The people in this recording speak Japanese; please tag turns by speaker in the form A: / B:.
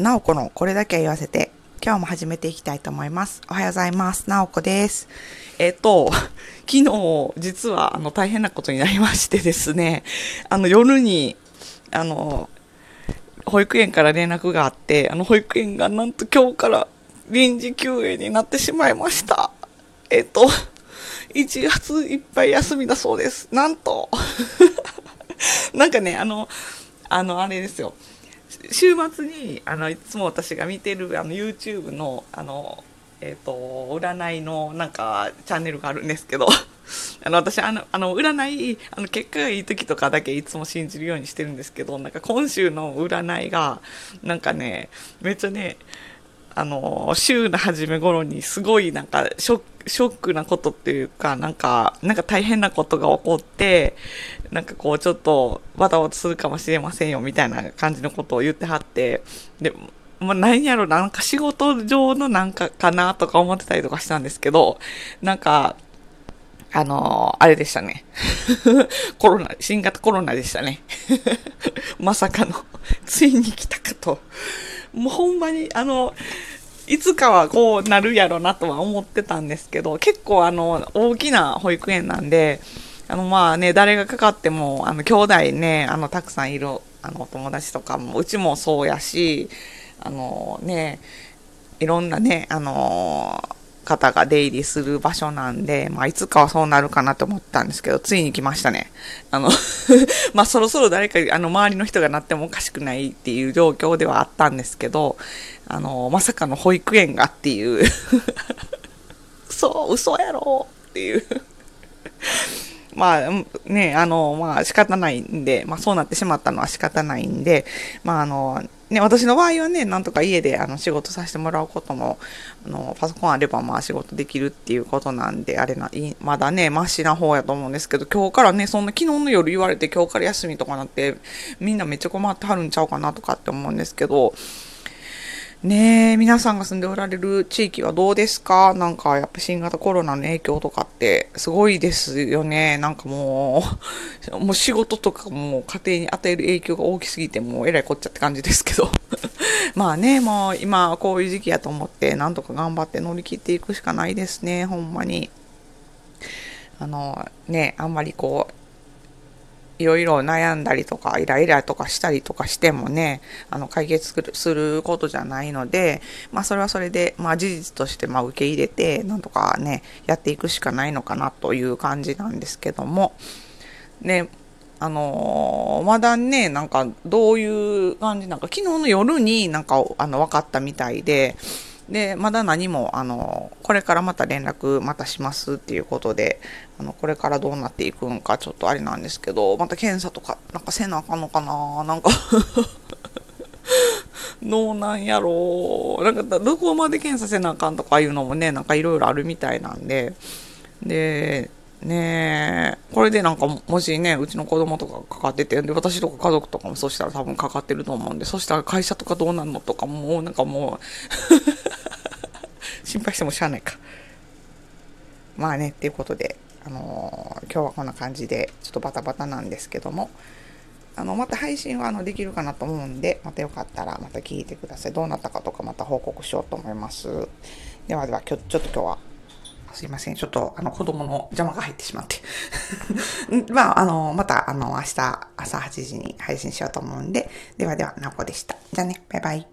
A: なおこのこれだけは言わせて、今日も始めていきたいと思います。おはようございます。なおこです。えっ、と、昨日、実は、あの、大変なことになりましてですね、あの、夜に、あの、保育園から連絡があって、あの、保育園がなんと今日から臨時休園になってしまいました。えっ、と、1月いっぱい休みだそうです。なんと。なんかね、あの、あの、あれですよ。週末に、あの、いつも私が見てる、あの、YouTube の、あの、えっ、と、占いの、なんか、チャンネルがあるんですけど、あの、私、あの、あの、占い、あの、結果がいい時とかだけいつも信じるようにしてるんですけど、なんか今週の占いが、なんかね、めっちゃね、あの、週の初め頃にすごいなんかショック、ショックなことっていうか、なんか、なんか大変なことが起こって、なんかこうちょっとバタバタするかもしれませんよみたいな感じのことを言ってはって、で、まあ、何やろな、んか仕事上のなんかかなとか思ってたりとかしたんですけど、なんか、あのあれでしたね。コロナ、新型コロナでしたね。まさかの、ついに来たかと。もうほんまに、あの、いつかはこうなるやろなとは思ってたんですけど、結構あの、大きな保育園なんで、あのまあね、誰がかかっても、あの、兄弟ね、あの、たくさんいる、あの、お友達とかも、うちもそうやし、あのね、いろんなね、あの方が出入りする場所なんで、まあ、いつかはそうなるかなと思ったんですけど、ついに来ましたね。あの、まあ、そろそろ誰か、あの、周りの人がなってもおかしくないっていう状況ではあったんですけど、あの、まさかの保育園がっていう、そう、嘘やろっていう。まあね、あの、まあ仕方ないんで、まあそうなってしまったのは仕方ないんで、まああの、ね、私の場合はね、なんとか家であの仕事させてもらうことも、あの、パソコンあればまあ仕事できるっていうことなんで、あれな、いまだね、マシな方やと思うんですけど、今日からね、そんな昨日の夜言われて今日から休みとかなって、みんなめっちゃ困ってはるんちゃうかなとかって思うんですけど、ねえ、皆さんが住んでおられる地域はどうですか？なんかやっぱ新型コロナの影響とかってすごいですよね。なんかもう、もう仕事とかも家庭に与える影響が大きすぎてもうえらいこっちゃって感じですけど。まあね、もう今こういう時期やと思ってなんとか頑張って乗り切っていくしかないですね、ほんまに。あのね、あんまりこう、いろいろ悩んだりとか、イライラとかしたりとかしてもね、あの、解決することじゃないので、まあ、それはそれで、まあ、事実として、まあ、受け入れて、なんとかね、やっていくしかないのかなという感じなんですけども、ね、あのー、まだね、なんか、どういう感じなんか、昨日の夜になんか、あの、分かったみたいで、で、まだ何も、あの、これからまた連絡またしますっていうことで、あの、これからどうなっていくんかちょっとあれなんですけど、また検査とか、なんかせなあかんのかななんか。どうなんやろう。なんか、どこまで検査せなあかんとかいうのもね、なんかいろいろあるみたいなんで、で、ねえ、これでなんかもしね、うちの子供とかかかってて、で、私とか家族とかもそしたら多分かかってると思うんで、そしたら会社とかどうなんのとかもうなんかもう。心配してもしゃあないか。まあね、っていうことで、あのー、今日はこんな感じで、ちょっとバタバタなんですけども、あの、また配信はあのできるかなと思うんで、またよかったらまた聞いてください。どうなったかとかまた報告しようと思います。ではでは、今日、ちょっと今日は、すいません。ちょっと、あの、子供の邪魔が入ってしまって。まあ、あの、また、あの、明日朝8時に配信しようと思うんで、ではでは、なこでした。じゃあね、バイバイ。